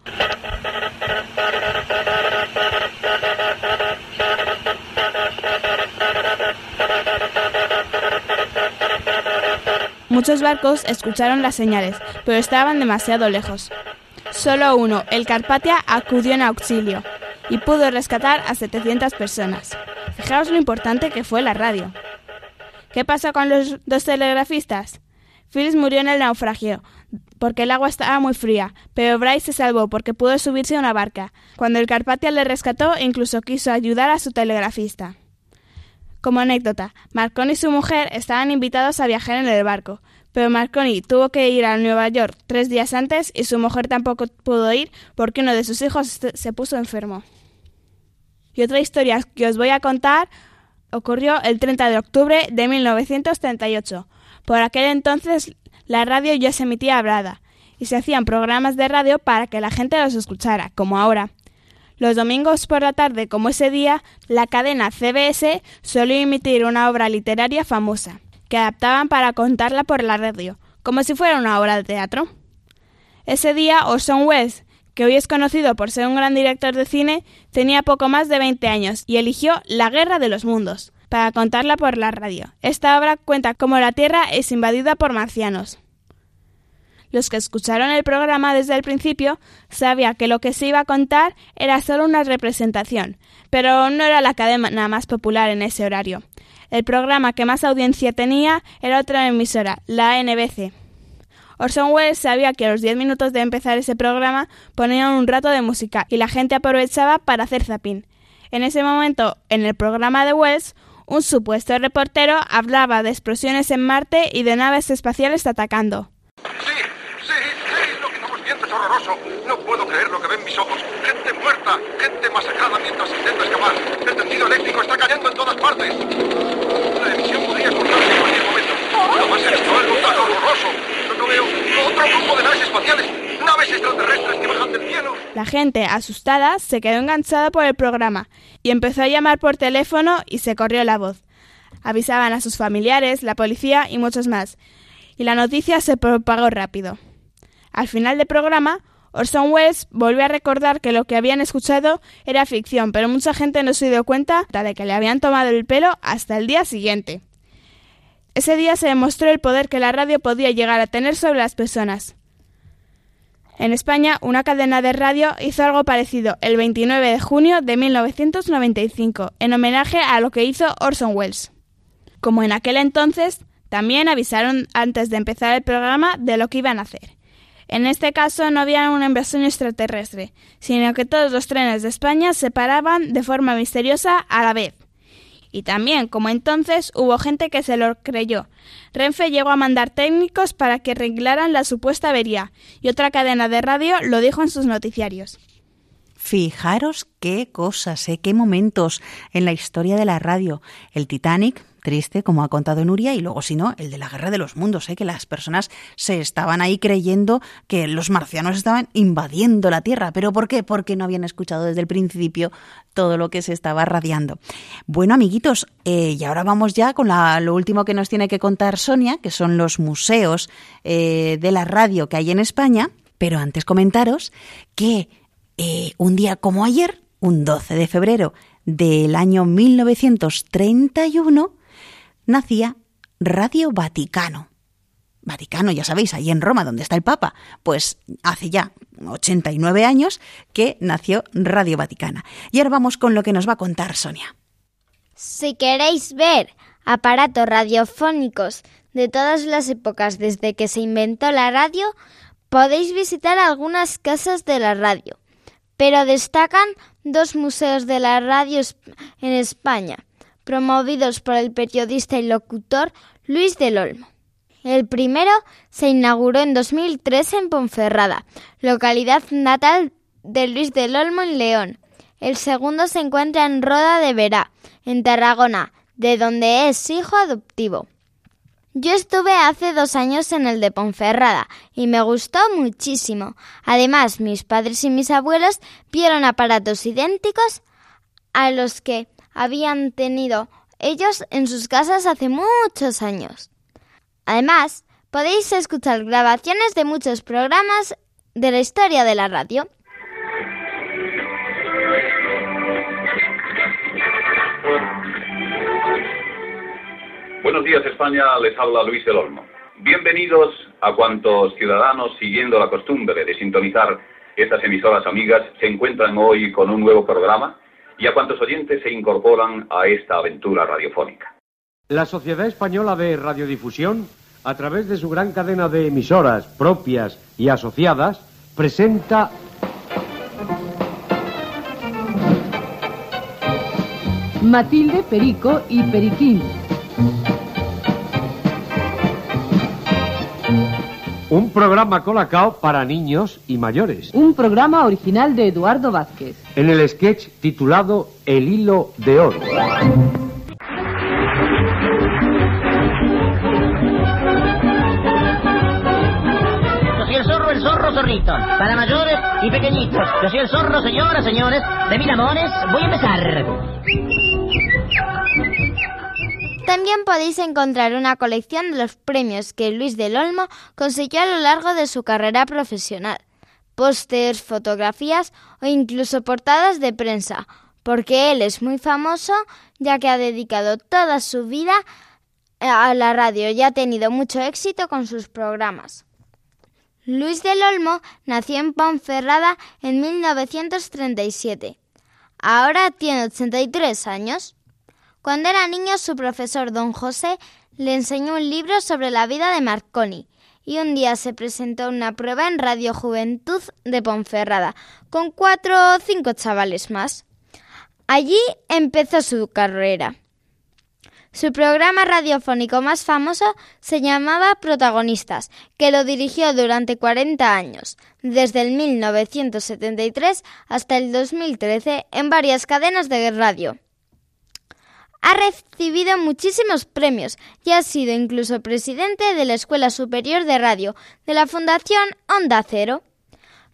Muchos barcos escucharon las señales, pero estaban demasiado lejos. Solo uno, el Carpatia, acudió en auxilio y pudo rescatar a 700 personas. Fijaos lo importante que fue la radio. ¿Qué pasó con los dos telegrafistas? Phyllis murió en el naufragio porque el agua estaba muy fría, pero Bryce se salvó porque pudo subirse a una barca. Cuando el Carpatia le rescató, incluso quiso ayudar a su telegrafista. Como anécdota, Marconi y su mujer estaban invitados a viajar en el barco, pero Marconi tuvo que ir a Nueva York tres días antes y su mujer tampoco pudo ir porque uno de sus hijos se puso enfermo. Y otra historia que os voy a contar ocurrió el 30 de octubre de 1938. Por aquel entonces la radio ya se emitía hablada y se hacían programas de radio para que la gente los escuchara, como ahora. Los domingos por la tarde, como ese día, la cadena CBS solía emitir una obra literaria famosa, que adaptaban para contarla por la radio, como si fuera una obra de teatro. Ese día, Orson Welles, que hoy es conocido por ser un gran director de cine, tenía poco más de 20 años y eligió La Guerra de los Mundos para contarla por la radio. Esta obra cuenta cómo la Tierra es invadida por marcianos. Los que escucharon el programa desde el principio sabían que lo que se iba a contar era solo una representación, pero no era la cadena más popular en ese horario. El programa que más audiencia tenía era otra emisora, la NBC. Orson Welles sabía que a los 10 minutos de empezar ese programa ponían un rato de música y la gente aprovechaba para hacer zapín. En ese momento, en el programa de Wells, un supuesto reportero hablaba de explosiones en Marte y de naves espaciales atacando. horroroso. No puedo creer lo que ven mis ojos. Gente muerta, gente masacrada mientras intenta escapar. El tendido eléctrico está cayendo en todas partes. La emisión podría cortarse en cualquier momento. Jamás he visto algo tan horroroso. No veo otro grupo de naves espaciales. La gente, asustada, se quedó enganchada por el programa y empezó a llamar por teléfono y se corrió la voz. Avisaban a sus familiares, la policía y muchos más. Y la noticia se propagó rápido. Al final del programa, Orson Welles volvió a recordar que lo que habían escuchado era ficción, pero mucha gente no se dio cuenta de que le habían tomado el pelo hasta el día siguiente. Ese día se demostró el poder que la radio podía llegar a tener sobre las personas. En España, una cadena de radio hizo algo parecido el 29 de junio de 1995, en homenaje a lo que hizo Orson Welles. Como en aquel entonces, también avisaron antes de empezar el programa de lo que iban a hacer. En este caso no había una invasión extraterrestre, sino que todos los trenes de España se paraban de forma misteriosa a la vez. Y también, como entonces, hubo gente que se lo creyó. Renfe llegó a mandar técnicos para que arreglaran la supuesta avería, y otra cadena de radio lo dijo en sus noticiarios. Fijaros qué cosas, ¿eh? qué momentos en la historia de la radio. El Titanic, triste, como ha contado Nuria, y luego, si no, el de la guerra de los mundos, ¿eh? que las personas se estaban ahí creyendo que los marcianos estaban invadiendo la Tierra. ¿Pero por qué? Porque no habían escuchado desde el principio todo lo que se estaba radiando. Bueno, amiguitos, eh, y ahora vamos ya con lo último que nos tiene que contar Sonia, que son los museos eh, de la radio que hay en España. Pero antes comentaros que eh, un día como ayer, un 12 de febrero del año 1931, nacía Radio Vaticano. Vaticano, ya sabéis, ahí en Roma, donde está el Papa, pues hace ya 89 años que nació Radio Vaticana. Y ahora vamos con lo que nos va a contar Sonia. Si queréis ver aparatos radiofónicos de todas las épocas desde que se inventó la radio, podéis visitar algunas casas de la radio. Pero destacan dos museos de la radio en España promovidos por el periodista y locutor Luis del Olmo. El primero se inauguró en 2003 en Ponferrada, localidad natal de Luis del Olmo en León. El segundo se encuentra en Roda de Verá, en Tarragona, de donde es hijo adoptivo. Yo estuve hace dos años en el de Ponferrada y me gustó muchísimo. Además, mis padres y mis abuelos vieron aparatos idénticos a los que habían tenido ellos en sus casas hace muchos años. Además, podéis escuchar grabaciones de muchos programas de la historia de la radio. Buenos días España, les habla Luis del Olmo. Bienvenidos a cuantos ciudadanos, siguiendo la costumbre de sintonizar estas emisoras amigas, se encuentran hoy con un nuevo programa y a cuantos oyentes se incorporan a esta aventura radiofónica. La Sociedad Española de Radiodifusión, a través de su gran cadena de emisoras propias y asociadas, presenta Matilde, Perico y Periquín. Un programa colacao para niños y mayores. Un programa original de Eduardo Vázquez. En el sketch titulado El hilo de oro. Yo soy el zorro, el zorro zorrito. Para mayores y pequeñitos. Yo soy el zorro, señoras, señores. De Miramones, voy a empezar. También podéis encontrar una colección de los premios que Luis del Olmo consiguió a lo largo de su carrera profesional. Pósters, fotografías o incluso portadas de prensa, porque él es muy famoso ya que ha dedicado toda su vida a la radio y ha tenido mucho éxito con sus programas. Luis del Olmo nació en Ponferrada en 1937. Ahora tiene 83 años. Cuando era niño, su profesor don José le enseñó un libro sobre la vida de Marconi y un día se presentó una prueba en Radio Juventud de Ponferrada con cuatro o cinco chavales más. Allí empezó su carrera. Su programa radiofónico más famoso se llamaba Protagonistas, que lo dirigió durante 40 años, desde el 1973 hasta el 2013 en varias cadenas de radio. Ha recibido muchísimos premios y ha sido incluso presidente de la Escuela Superior de Radio de la Fundación Onda Cero.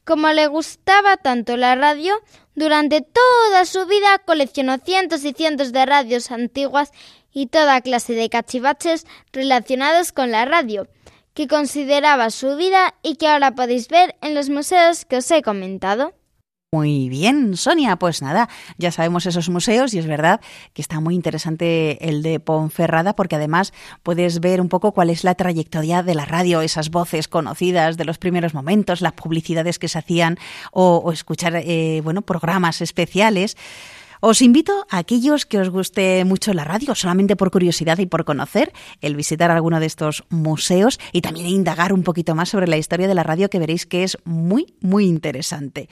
Como le gustaba tanto la radio, durante toda su vida coleccionó cientos y cientos de radios antiguas y toda clase de cachivaches relacionados con la radio, que consideraba su vida y que ahora podéis ver en los museos que os he comentado. Muy bien, Sonia, pues nada, ya sabemos esos museos y es verdad que está muy interesante el de Ponferrada porque además puedes ver un poco cuál es la trayectoria de la radio, esas voces conocidas de los primeros momentos, las publicidades que se hacían o, escuchar, eh, bueno, programas especiales. Os invito a aquellos que os guste mucho la radio, solamente por curiosidad y por conocer, el visitar alguno de estos museos y también indagar un poquito más sobre la historia de la radio que veréis que es muy, muy interesante.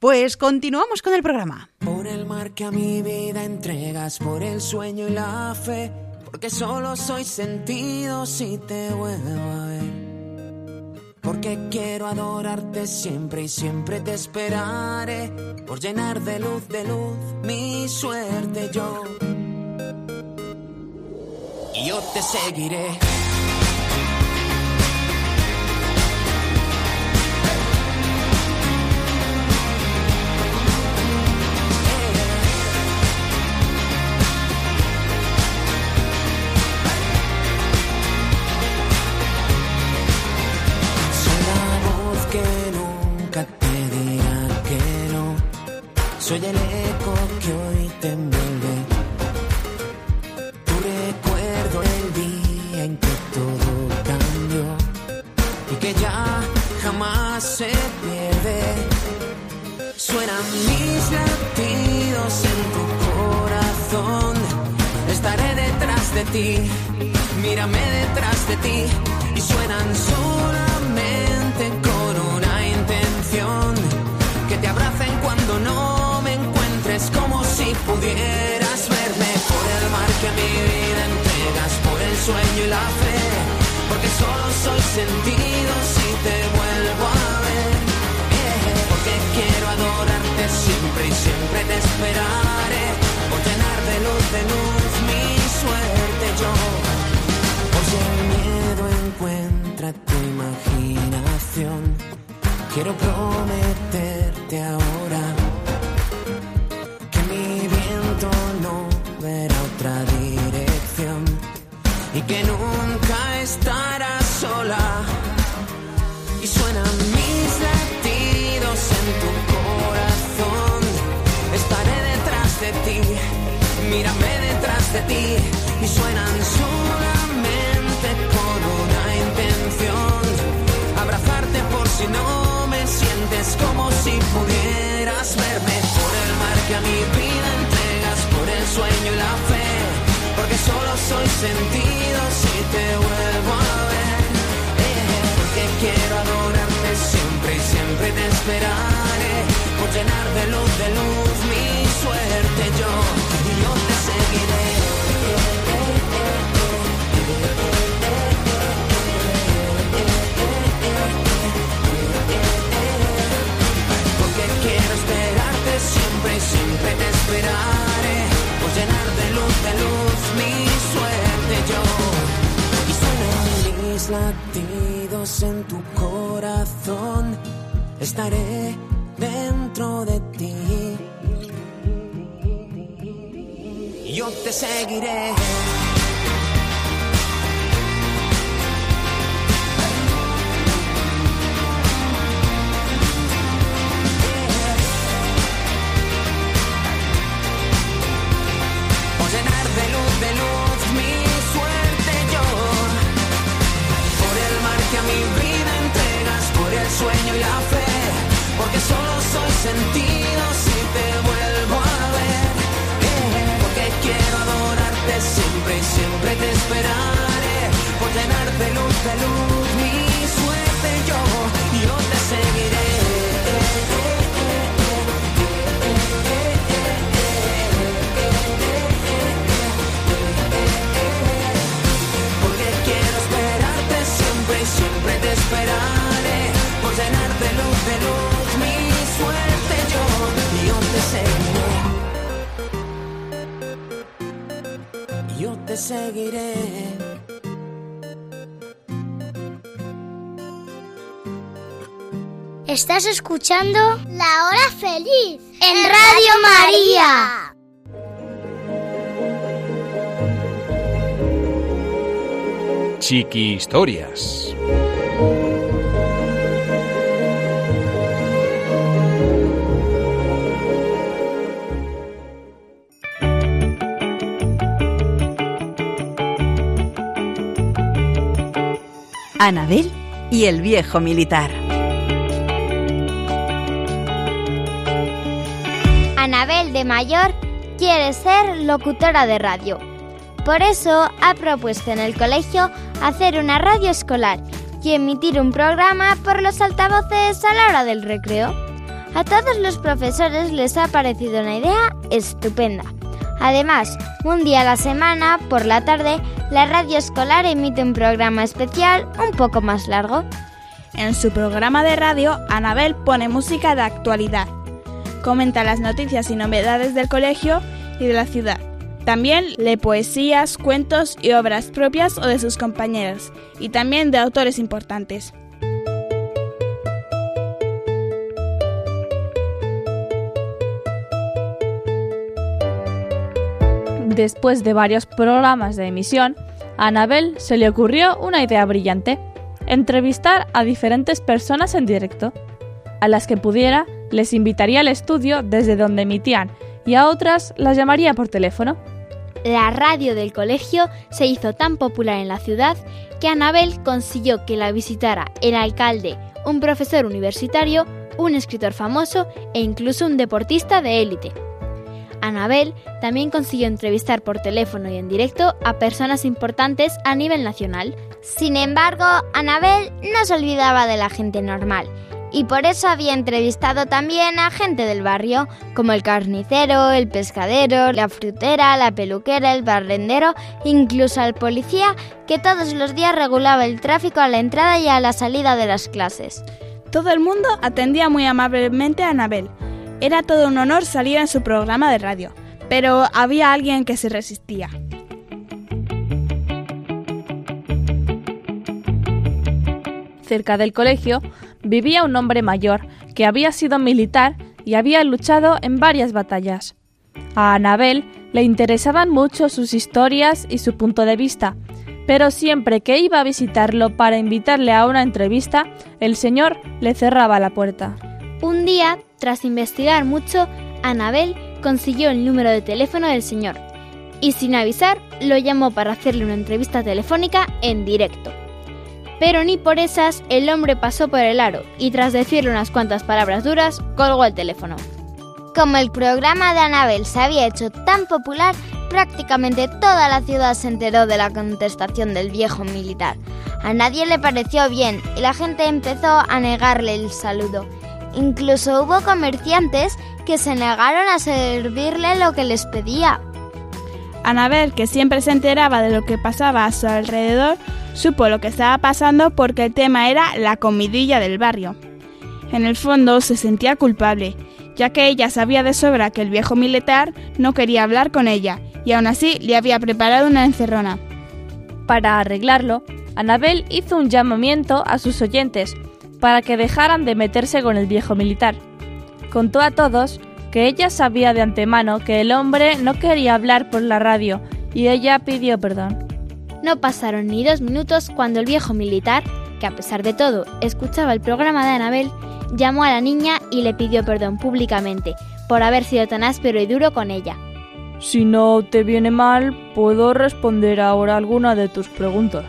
Pues continuamos con el programa. Por el mar que a mi vida entregas, por el sueño y la fe, porque solo soy sentido si te vuelvo a ver. Porque quiero adorarte siempre y siempre te esperaré, por llenar de luz, de luz mi suerte yo. Y yo te seguiré. Soy el eco que hoy te envuelve. Tu recuerdo el día en que todo cambió y que ya jamás se pierde. Suenan mis latidos en tu corazón. Estaré detrás de ti, mírame detrás de ti y suenan solamente con una intención si pudieras verme por el mar que mi vida entregas por el sueño y la fe porque solo soy sentido si te vuelvo a ver. Porque quiero adorarte siempre y siempre te esperaré por llenar de luz de luz mi suerte yo. Por si el miedo encuentra tu imaginación, quiero prometerte ahora viento no verá otra dirección. Y que nunca estarás sola. Y suenan mis latidos en tu corazón, estaré detrás de ti, mírame detrás de ti. Y suenan solamente con una intención, abrazarte por si no me sientes como si pudieras verme. Por el mar que a mi vida sueño y la fe, porque solo soy sentido si te vuelvo a ver. Eh, porque quiero adorarte siempre y siempre te esperaré, por llenar de luz, de luz mi suerte yo, y yo te seguiré. Porque quiero esperarte siempre y siempre te esperaré de luz mi suerte yo. Y suenan mis latidos en tu corazón. Estaré dentro de ti. Yo te seguiré. Luz, mi suerte yo. Por el mar que a mi vida entregas, por el sueño y la fe. Porque solo soy sentido si te vuelvo a ver. Eh, Porque quiero adorarte siempre y siempre te esperaré. Por llenar de luz, de luz mi seguiré. Estás escuchando La Hora Feliz en Radio María. Chiqui Historias. Anabel y el viejo militar. Anabel de mayor quiere ser locutora de radio. Por eso ha propuesto en el colegio hacer una radio escolar y emitir un programa por los altavoces a la hora del recreo. A todos los profesores les ha parecido una idea estupenda. Además, un día a la semana, por la tarde, la radio escolar emite un programa especial un poco más largo. En su programa de radio, Anabel pone música de actualidad. Comenta las noticias y novedades del colegio y de la ciudad. También lee poesías, cuentos y obras propias o de sus compañeros, y también de autores importantes. Después de varios programas de emisión, a Anabel se le ocurrió una idea brillante, entrevistar a diferentes personas en directo. A las que pudiera, les invitaría al estudio desde donde emitían y a otras las llamaría por teléfono. La radio del colegio se hizo tan popular en la ciudad que Anabel consiguió que la visitara el alcalde, un profesor universitario, un escritor famoso e incluso un deportista de élite. Anabel también consiguió entrevistar por teléfono y en directo a personas importantes a nivel nacional. Sin embargo, Anabel no se olvidaba de la gente normal y por eso había entrevistado también a gente del barrio, como el carnicero, el pescadero, la frutera, la peluquera, el barrendero, incluso al policía que todos los días regulaba el tráfico a la entrada y a la salida de las clases. Todo el mundo atendía muy amablemente a Anabel. Era todo un honor salir en su programa de radio, pero había alguien que se resistía. Cerca del colegio vivía un hombre mayor que había sido militar y había luchado en varias batallas. A Anabel le interesaban mucho sus historias y su punto de vista, pero siempre que iba a visitarlo para invitarle a una entrevista, el señor le cerraba la puerta. Un día, tras investigar mucho, Anabel consiguió el número de teléfono del señor y sin avisar lo llamó para hacerle una entrevista telefónica en directo. Pero ni por esas el hombre pasó por el aro y tras decirle unas cuantas palabras duras, colgó el teléfono. Como el programa de Anabel se había hecho tan popular, prácticamente toda la ciudad se enteró de la contestación del viejo militar. A nadie le pareció bien y la gente empezó a negarle el saludo. Incluso hubo comerciantes que se negaron a servirle lo que les pedía. Anabel, que siempre se enteraba de lo que pasaba a su alrededor, supo lo que estaba pasando porque el tema era la comidilla del barrio. En el fondo se sentía culpable, ya que ella sabía de sobra que el viejo militar no quería hablar con ella y aún así le había preparado una encerrona. Para arreglarlo, Anabel hizo un llamamiento a sus oyentes para que dejaran de meterse con el viejo militar. Contó a todos que ella sabía de antemano que el hombre no quería hablar por la radio y ella pidió perdón. No pasaron ni dos minutos cuando el viejo militar, que a pesar de todo escuchaba el programa de Anabel, llamó a la niña y le pidió perdón públicamente por haber sido tan áspero y duro con ella. Si no te viene mal, puedo responder ahora alguna de tus preguntas.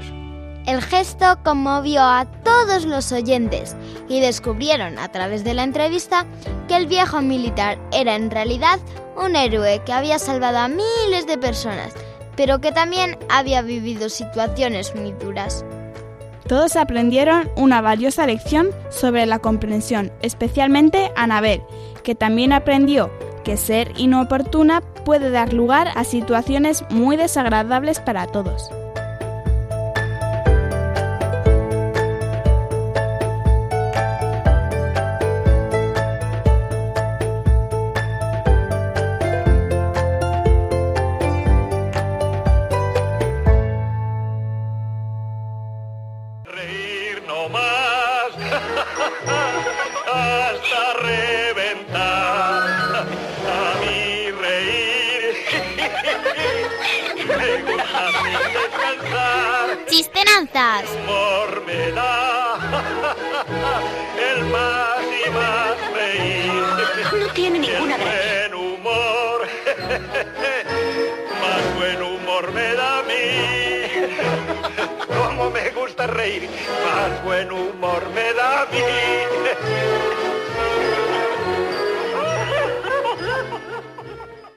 El gesto conmovió a todos los oyentes y descubrieron a través de la entrevista que el viejo militar era en realidad un héroe que había salvado a miles de personas, pero que también había vivido situaciones muy duras. Todos aprendieron una valiosa lección sobre la comprensión, especialmente Anabel, que también aprendió que ser inoportuna puede dar lugar a situaciones muy desagradables para todos. Como me gusta reír, más buen humor me da a mí.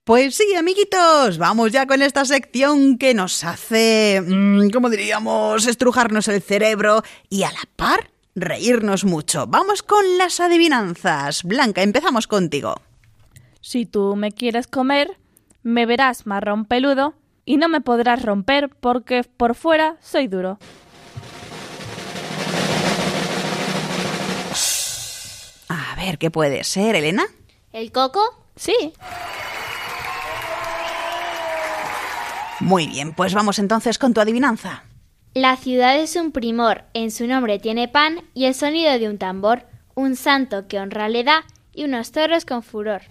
Pues sí, amiguitos, vamos ya con esta sección que nos hace, mm, como diríamos, estrujarnos el cerebro y a la par reírnos mucho. Vamos con las adivinanzas. Blanca, empezamos contigo. Si tú me quieres comer, me verás marrón peludo y no me podrás romper porque por fuera soy duro. A ver, ¿qué puede ser, Elena? ¿El coco? Sí. Muy bien, pues vamos entonces con tu adivinanza. La ciudad es un primor, en su nombre tiene pan y el sonido de un tambor, un santo que honra le da y unos toros con furor.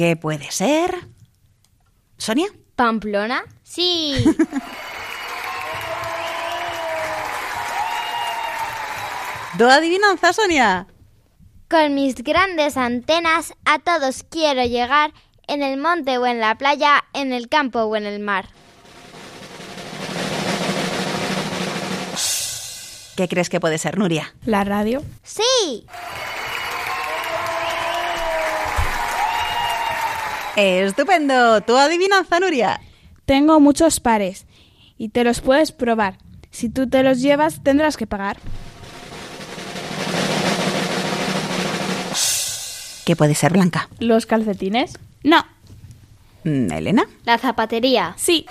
¿Qué puede ser? ¿Sonia? ¿Pamplona? Sí. ¿Tu adivinanza, Sonia? Con mis grandes antenas a todos quiero llegar, en el monte o en la playa, en el campo o en el mar. ¿Qué crees que puede ser, Nuria? ¿La radio? Sí. Estupendo. ¿Tu adivinanza, Nuria? Tengo muchos pares y te los puedes probar. Si tú te los llevas, tendrás que pagar. ¿Qué puede ser, Blanca? ¿Los calcetines? No. Mm, ¿Elena? La zapatería. Sí.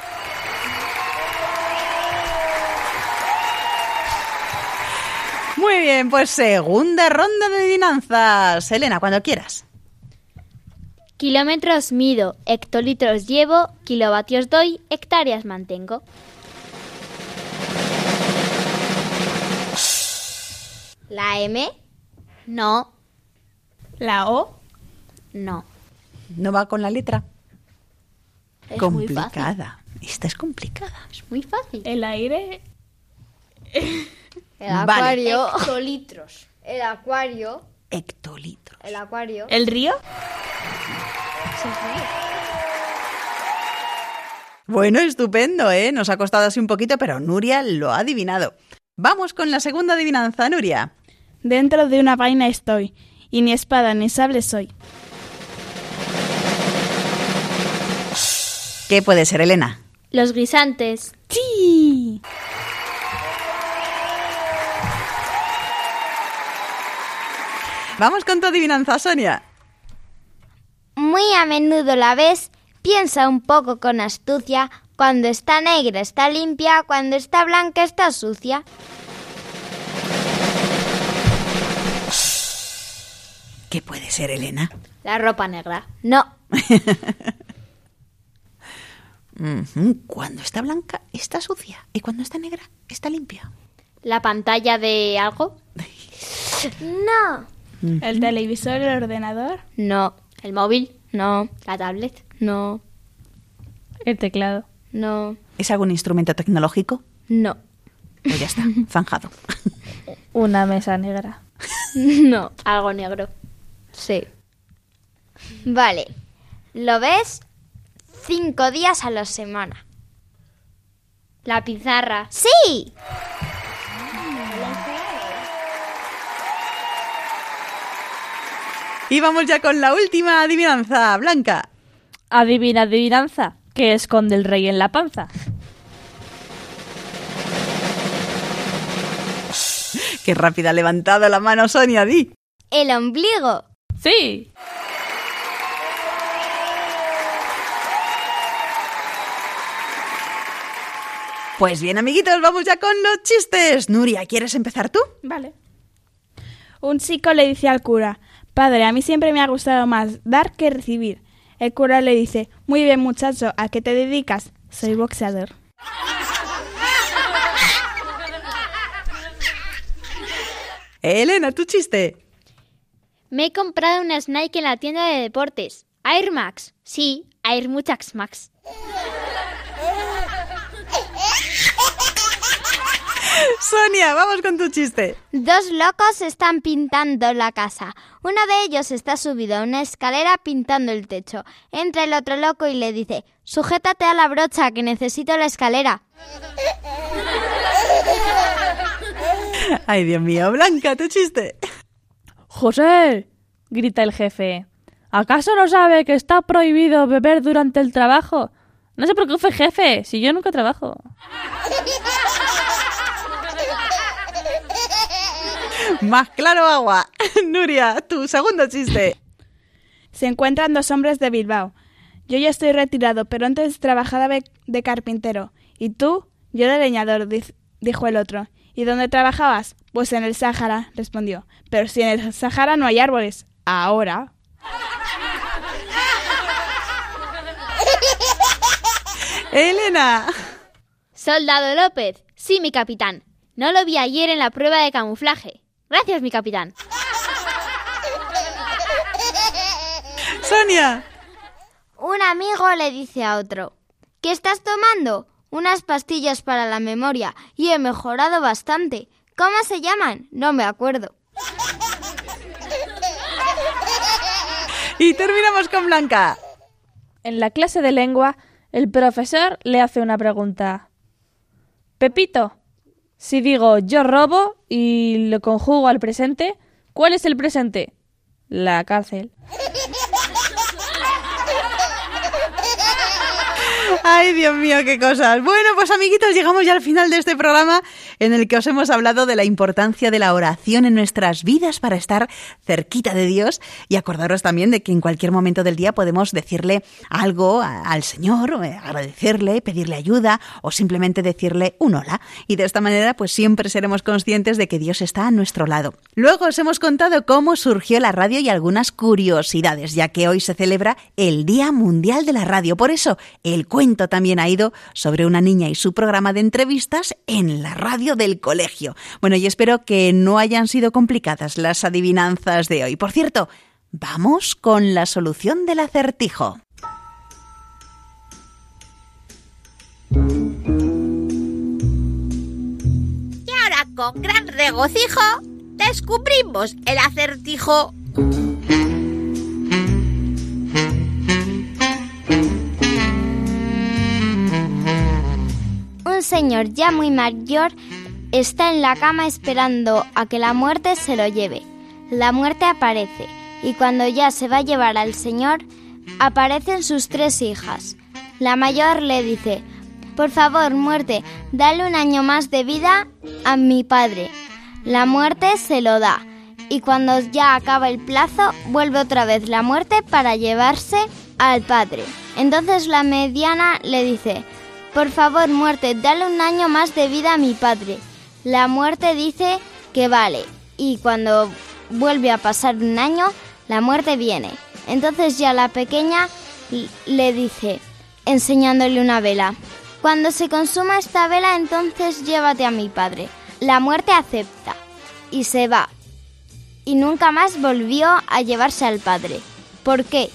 Muy bien, pues segunda ronda de adivinanzas. Elena, cuando quieras. Kilómetros mido, hectolitros llevo, kilovatios doy, hectáreas mantengo. ¿La M? No, ¿La O? no. ¿No va con la letra? Es muy fácil. complicada. Esta es complicada. Es muy fácil. ¿El aire? El Vale. acuario. Hectolitros. El acuario. Hectolitro. El acuario. ¿El río? Bueno, estupendo, ¿eh? Nos ha costado así un poquito, pero Nuria lo ha adivinado. Vamos con la segunda adivinanza, Nuria. Dentro de una vaina estoy, y ni espada ni sable soy. ¿Qué puede ser, Elena? Los guisantes. ¡Sí! Vamos con tu adivinanza, Sonia. Muy a menudo la ves, piensa un poco con astucia, cuando está negra está limpia, cuando está blanca está sucia. ¿Qué puede ser, Elena? La ropa negra. No. Cuando está blanca, está sucia. Y cuando está negra, está limpia. ¿La pantalla de algo? No. ¿El televisor, el ordenador? No. ¿El móvil? No. ¿La tablet? No. El teclado. No. ¿Es algún instrumento tecnológico? No. Pues ya está, zanjado. Una mesa negra. No. Algo negro. Sí. Vale. ¿Lo ves? Cinco días a la semana. La pizarra. ¡Sí! Y vamos ya con la última adivinanza, Blanca. Adivina, adivinanza. ¿Qué esconde el rey en la panza? Qué rápida ha levantado la mano Sonia, di. El ombligo. Sí. Pues bien, amiguitos, vamos ya con los chistes. Nuria, ¿quieres empezar tú? Vale. Un chico le dice al cura, Padre, a mí siempre me ha gustado más dar que recibir. El cura le dice, Muy bien muchacho, ¿a qué te dedicas? Soy boxeador. Elena, tu chiste. Me he comprado unas Nike en la tienda de deportes. Air Max. Sí, Air Muchax Max. Sonia, vamos con tu chiste. Dos locos están pintando la casa. Uno de ellos está subido a una escalera pintando el techo. Entra el otro loco y le dice, sujétate a la brocha que necesito la escalera. Ay, Dios mío, Blanca, tu chiste. José, grita el jefe. ¿Acaso no sabe que está prohibido beber durante el trabajo? No se preocupe, jefe, si yo nunca trabajo. Más claro agua. Nuria, tu segundo chiste. Se encuentran dos hombres de Bilbao. Yo ya estoy retirado, pero antes trabajaba de, carpintero. ¿Y tú? Yo de leñador, dijo el otro. ¿Y dónde trabajabas? Pues en el Sáhara, respondió. Pero si en el Sáhara no hay árboles. Ahora. Elena. Soldado López. Sí, mi capitán. No lo vi ayer en la prueba de camuflaje. Gracias, mi capitán. Sonia. Un amigo le dice a otro, ¿qué estás tomando? Unas pastillas para la memoria y he mejorado bastante. ¿Cómo se llaman? No me acuerdo. Y terminamos con Blanca. En la clase de lengua, el profesor le hace una pregunta. Pepito, si digo yo robo y lo conjugo al presente, ¿cuál es el presente? La cárcel. Ay, Dios mío, qué cosas. Bueno, pues amiguitos, llegamos ya al final de este programa en el que os hemos hablado de la importancia de la oración en nuestras vidas para estar cerquita de Dios y acordaros también de que en cualquier momento del día podemos decirle algo al Señor, eh, agradecerle, pedirle ayuda o simplemente decirle un hola. Y de esta manera, pues siempre seremos conscientes de que Dios está a nuestro lado. Luego os hemos contado cómo surgió la radio y algunas curiosidades, ya que hoy se celebra el Día Mundial de la Radio. Por eso, el cuento también ha ido sobre una niña y su programa de entrevistas en la radio del colegio. Bueno, y espero que no hayan sido complicadas las adivinanzas de hoy. Por cierto, vamos con la solución del acertijo. Y ahora, con gran regocijo, descubrimos el acertijo. Un señor ya muy mayor está en la cama esperando a que la muerte se lo lleve. La muerte aparece y cuando ya se va a llevar al señor, aparecen sus tres hijas. La mayor le dice, por favor, muerte, dale un año más de vida a mi padre. La muerte se lo da y cuando ya acaba el plazo, vuelve otra vez la muerte para llevarse al padre. Entonces la mediana le dice, por favor, muerte, dale un año más de vida a mi padre. La muerte dice que vale. Y cuando vuelve a pasar un año, la muerte viene. Entonces ya la pequeña le dice, enseñándole una vela. Cuando se consuma esta vela, entonces llévate a mi padre. La muerte acepta y se va. Y nunca más volvió a llevarse al padre. ¿Por qué?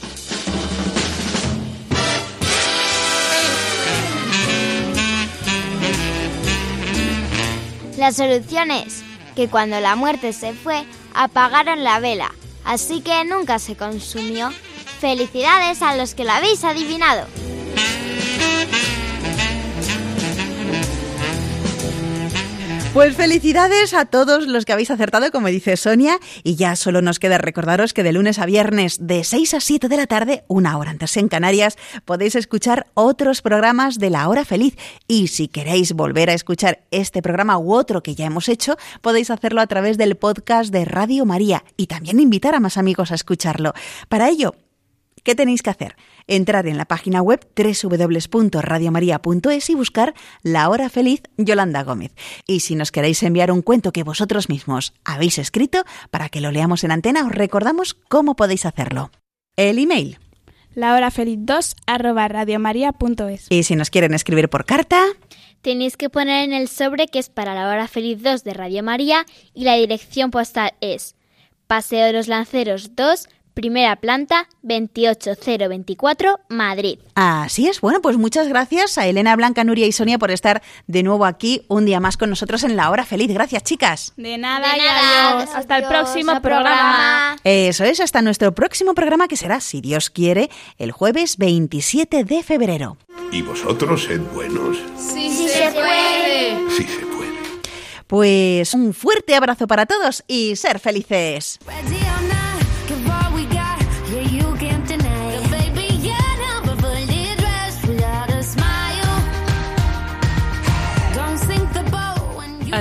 La solución es que cuando la muerte se fue, apagaron la vela, así que nunca se consumió. Felicidades a los que lo habéis adivinado. Pues felicidades a todos los que habéis acertado, como dice Sonia, y ya solo nos queda recordaros que de lunes a viernes de 6 a 7 de la tarde, una hora antes en Canarias, podéis escuchar otros programas de La Hora Feliz. Y si queréis volver a escuchar este programa u otro que ya hemos hecho, podéis hacerlo a través del podcast de Radio María y también invitar a más amigos a escucharlo. Para ello, ¿qué tenéis que hacer? Entrar en la página web www.radiomaria.es y buscar La Hora Feliz Yolanda Gómez. Y si nos queréis enviar un cuento que vosotros mismos habéis escrito para que lo leamos en antena, os recordamos cómo podéis hacerlo. El email. lahorafeliz2 arroba radiomaria.es Y si nos quieren escribir por carta... Tenéis que poner en el sobre que es para la hora feliz 2 de Radio María y la dirección postal es Paseo de los Lanceros 2, primera planta, 28024, Madrid. Así es. Bueno, pues muchas gracias a Elena, Blanca, Nuria y Sonia por estar de nuevo aquí un día más con nosotros en la hora feliz. Gracias, chicas. De nada, De y nada. adiós. Hasta el próximo programa. Eso es, hasta nuestro próximo programa que será, si Dios quiere, el jueves 27 de febrero. ¿Y vosotros sed buenos? Sí, se puede. Sí se puede. Pues un fuerte abrazo para todos y ser felices.